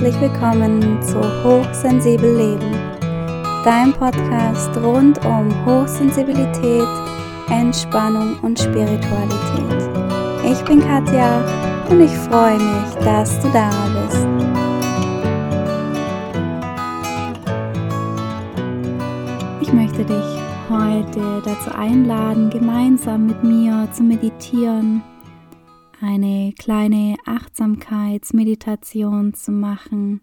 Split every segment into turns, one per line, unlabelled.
herzlich willkommen zu Hochsensibel Leben, dein Podcast rund um Hochsensibilität, Entspannung und Spiritualität. Ich bin Katja und ich freue mich, dass du da bist. Ich möchte dich heute dazu einladen, gemeinsam mit mir zu meditieren eine kleine Achtsamkeitsmeditation zu machen.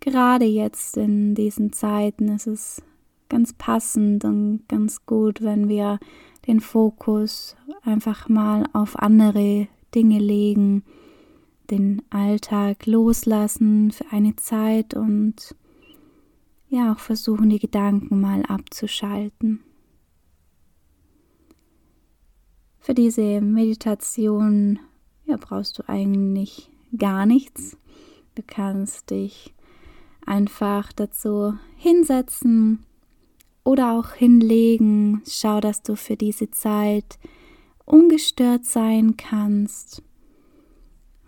Gerade jetzt in diesen Zeiten ist es ganz passend und ganz gut, wenn wir den Fokus einfach mal auf andere Dinge legen, den Alltag loslassen für eine Zeit und ja auch versuchen, die Gedanken mal abzuschalten. Für diese Meditation ja, brauchst du eigentlich gar nichts. Du kannst dich einfach dazu hinsetzen oder auch hinlegen. Schau, dass du für diese Zeit ungestört sein kannst.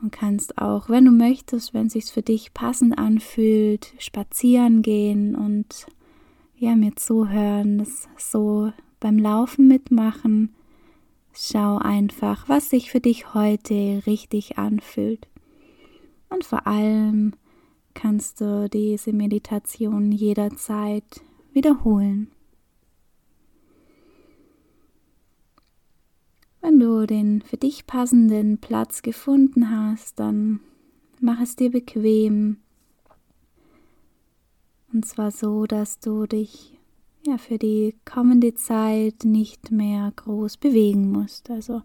Und kannst auch, wenn du möchtest, wenn es sich für dich passend anfühlt, spazieren gehen und ja, mir zuhören, das so beim Laufen mitmachen Schau einfach, was sich für dich heute richtig anfühlt. Und vor allem kannst du diese Meditation jederzeit wiederholen. Wenn du den für dich passenden Platz gefunden hast, dann mach es dir bequem. Und zwar so, dass du dich ja für die kommende Zeit nicht mehr groß bewegen musst. Also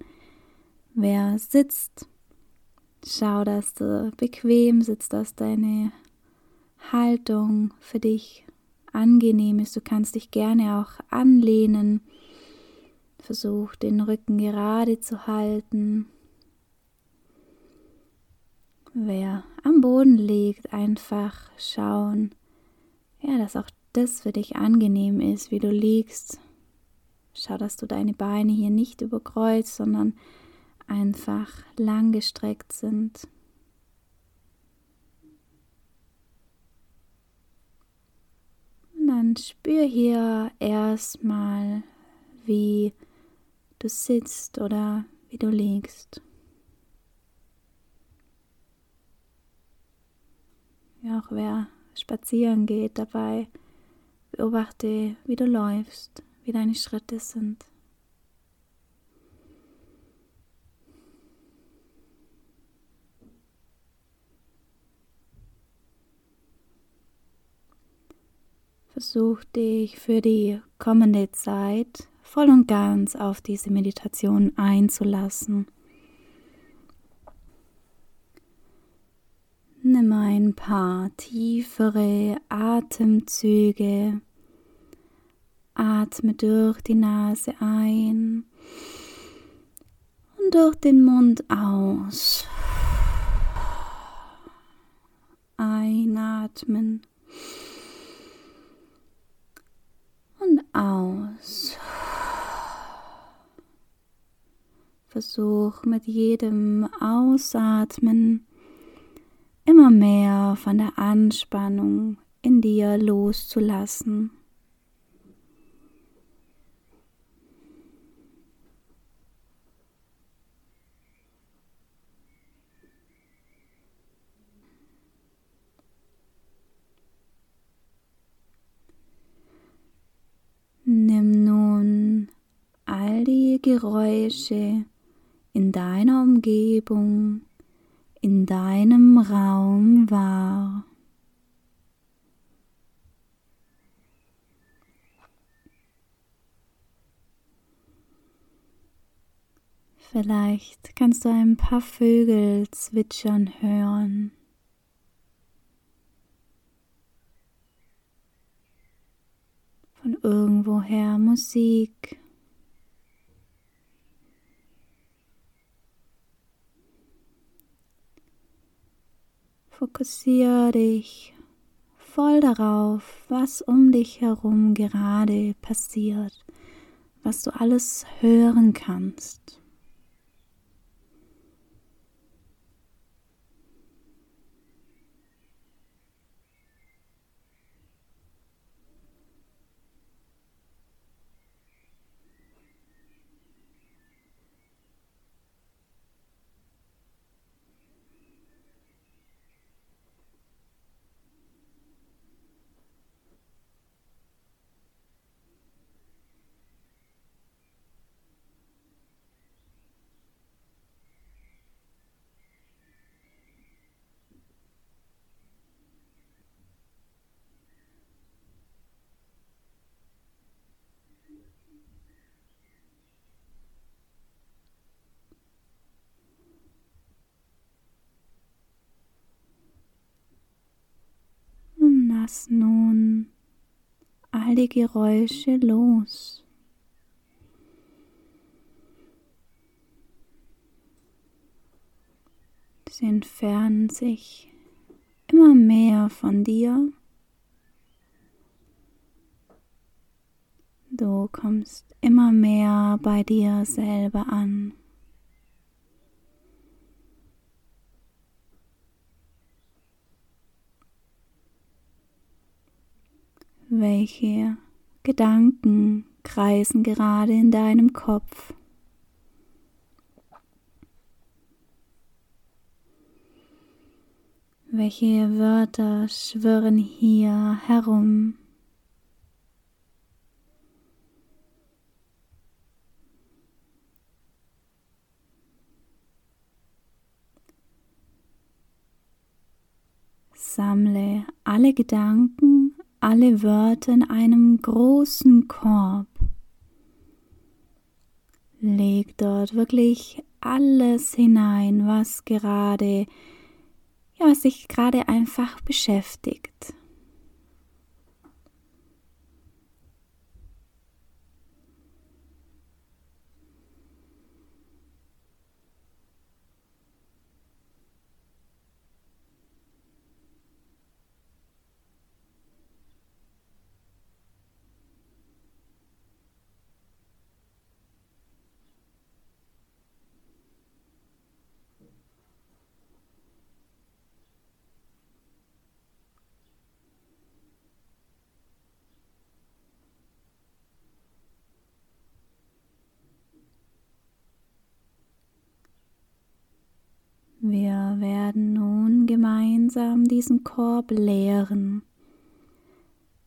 wer sitzt, schau, dass du bequem sitzt, dass deine Haltung für dich angenehm ist. Du kannst dich gerne auch anlehnen. Versuch den Rücken gerade zu halten. Wer am Boden liegt, einfach schauen, ja, dass auch das für dich angenehm ist, wie du liegst. Schau, dass du deine Beine hier nicht überkreuzt, sondern einfach lang gestreckt sind. Und dann spür hier erstmal, wie du sitzt oder wie du liegst. Auch wer spazieren geht dabei, Beobachte, wie du läufst, wie deine Schritte sind. Versuch dich für die kommende Zeit voll und ganz auf diese Meditation einzulassen. Nimm ein paar tiefere Atemzüge. Atme durch die Nase ein und durch den Mund aus. Einatmen und aus. Versuch mit jedem Ausatmen immer mehr von der Anspannung in dir loszulassen. Nimm nun all die Geräusche in deiner Umgebung in deinem Raum wahr. Vielleicht kannst du ein paar Vögel zwitschern hören. Von irgendwoher Musik. Fokussiere dich voll darauf, was um dich herum gerade passiert, was du alles hören kannst. Lass nun all die Geräusche los. Sie entfernen sich immer mehr von dir. Du kommst immer mehr bei dir selber an. Welche Gedanken kreisen gerade in deinem Kopf? Welche Wörter schwirren hier herum? Sammle alle Gedanken, alle Wörter in einem großen Korb. Leg dort wirklich alles hinein, was gerade, ja, was dich gerade einfach beschäftigt. Wir werden nun gemeinsam diesen Korb leeren.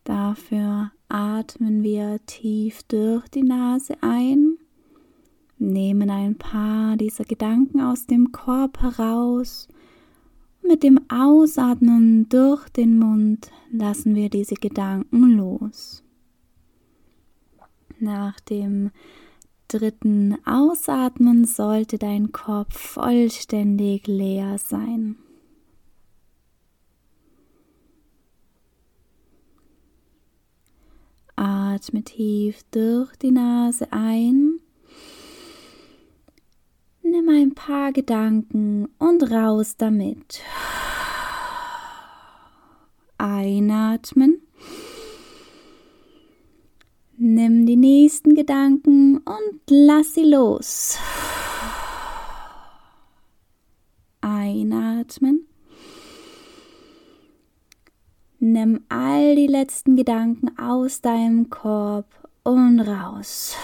Dafür atmen wir tief durch die Nase ein, nehmen ein paar dieser Gedanken aus dem Korb heraus. Mit dem Ausatmen durch den Mund lassen wir diese Gedanken los. Nach dem dritten Ausatmen sollte dein Kopf vollständig leer sein. Atme tief durch die Nase ein. Nimm ein paar Gedanken und raus damit. Einatmen. Nimm die nächsten Gedanken und lass sie los. Einatmen. Nimm all die letzten Gedanken aus deinem Korb und raus.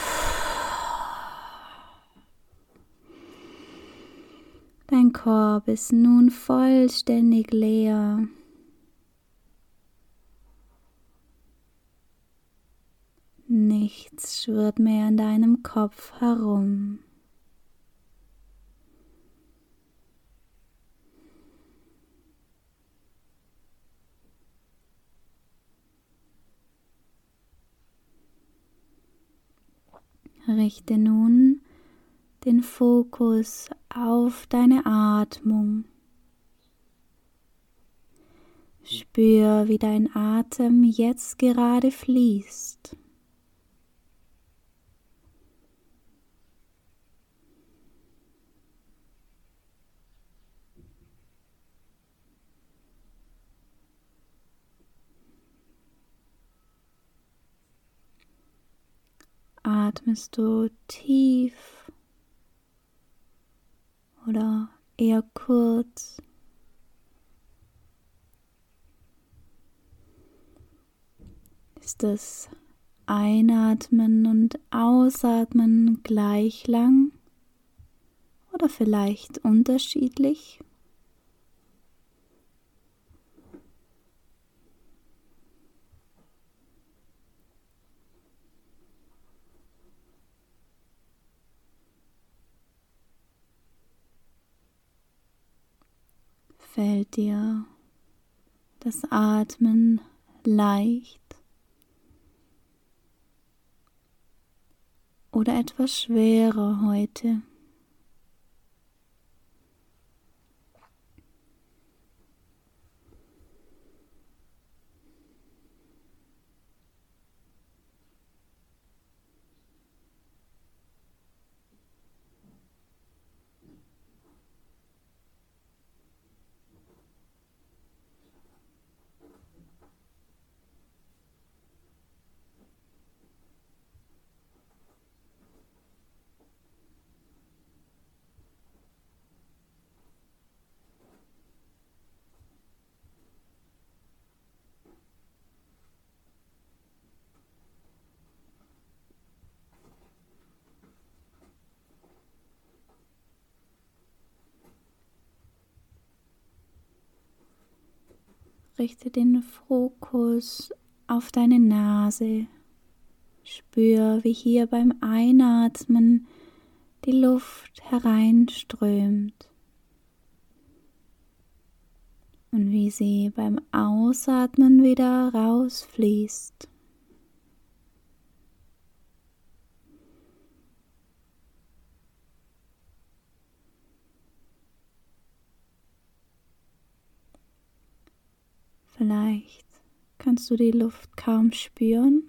Dein Korb ist nun vollständig leer. Nichts schwirrt mehr in deinem Kopf herum. Richte nun den Fokus auf deine Atmung. Spür, wie dein Atem jetzt gerade fließt. Atmest du tief oder eher kurz. Ist das Einatmen und Ausatmen gleich lang oder vielleicht unterschiedlich? Fällt dir das Atmen leicht oder etwas schwerer heute. Richte den Fokus auf deine Nase. Spür, wie hier beim Einatmen die Luft hereinströmt und wie sie beim Ausatmen wieder rausfließt. Vielleicht kannst du die Luft kaum spüren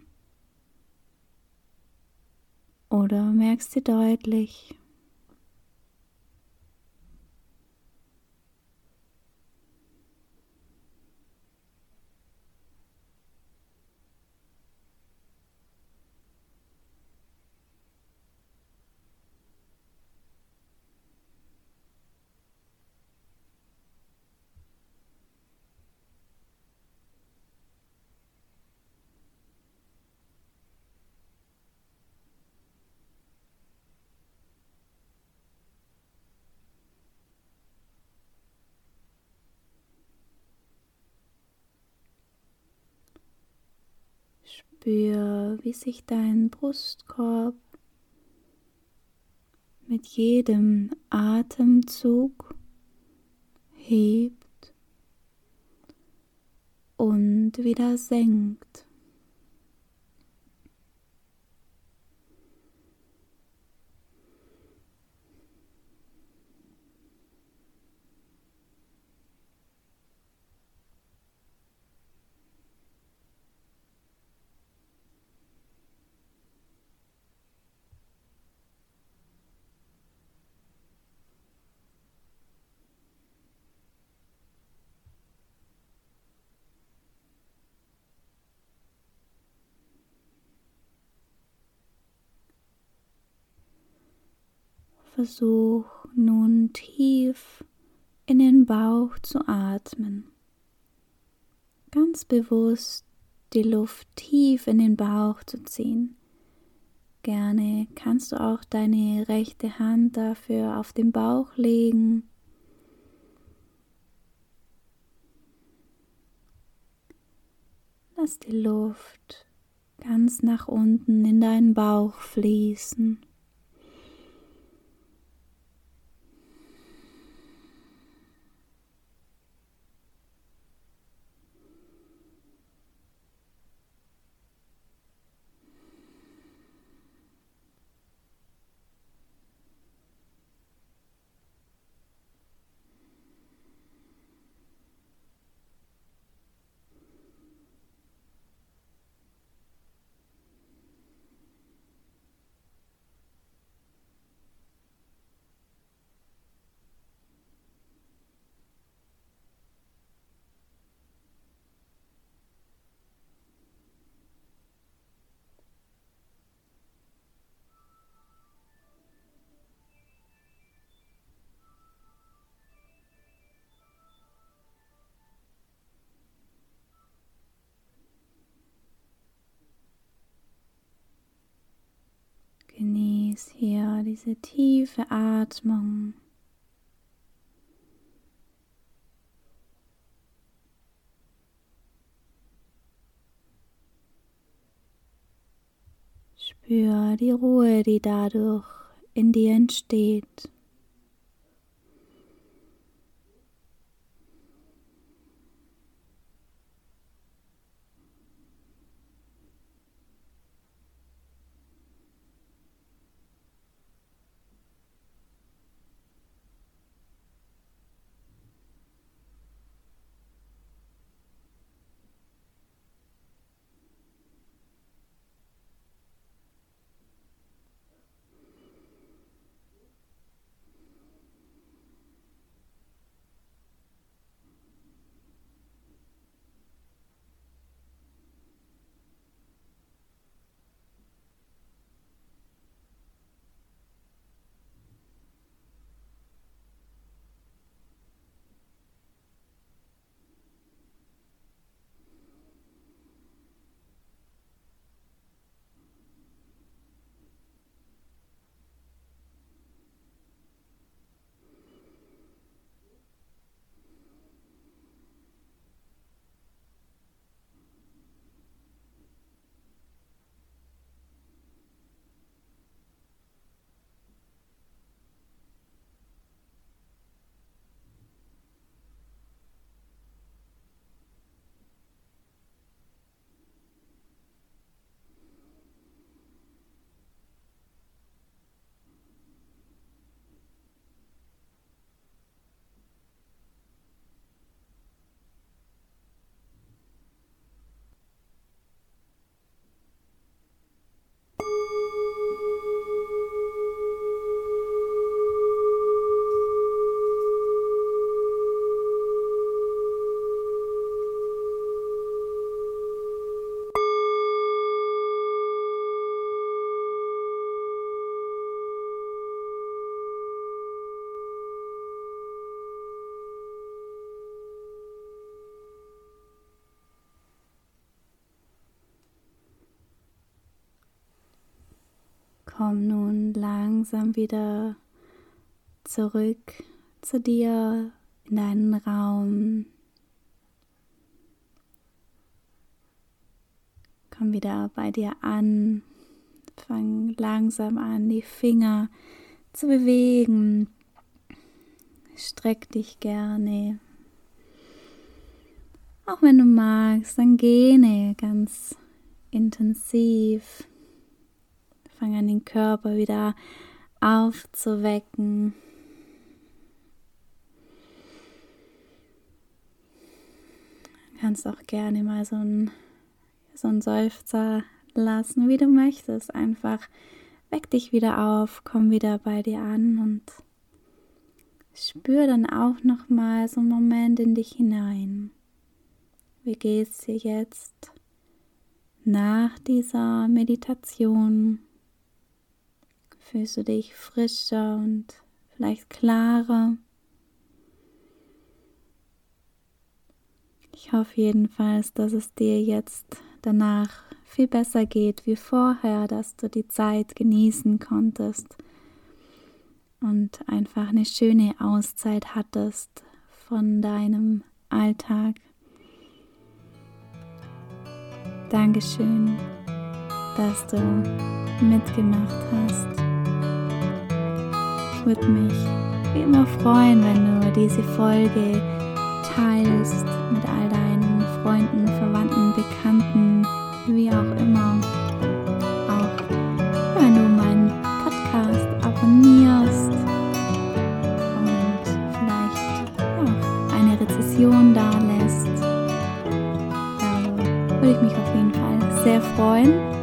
oder merkst sie deutlich. Spür, wie sich dein Brustkorb mit jedem Atemzug hebt und wieder senkt. Versuch nun tief in den Bauch zu atmen. Ganz bewusst die Luft tief in den Bauch zu ziehen. Gerne kannst du auch deine rechte Hand dafür auf den Bauch legen. Lass die Luft ganz nach unten in deinen Bauch fließen. Genieß hier diese tiefe Atmung. Spür die Ruhe, die dadurch in dir entsteht. Komm nun langsam wieder zurück zu dir in deinen Raum. Komm wieder bei dir an. Fang langsam an, die Finger zu bewegen. Streck dich gerne. Auch wenn du magst, dann gähne ganz intensiv. Fang an, den Körper wieder aufzuwecken. Du kannst auch gerne mal so ein so einen Seufzer lassen, wie du möchtest. Einfach weck dich wieder auf, komm wieder bei dir an und spür dann auch noch mal so einen Moment in dich hinein. Wie geht's dir jetzt nach dieser Meditation? Fühlst du dich frischer und vielleicht klarer? Ich hoffe jedenfalls, dass es dir jetzt danach viel besser geht wie vorher, dass du die Zeit genießen konntest und einfach eine schöne Auszeit hattest von deinem Alltag. Dankeschön, dass du mitgemacht hast. Ich würde mich wie immer freuen, wenn du diese Folge teilst mit all deinen Freunden, Verwandten, Bekannten, wie auch immer. Auch wenn du meinen Podcast abonnierst und vielleicht ja, eine Rezession da lässt. Da würde ich mich auf jeden Fall sehr freuen.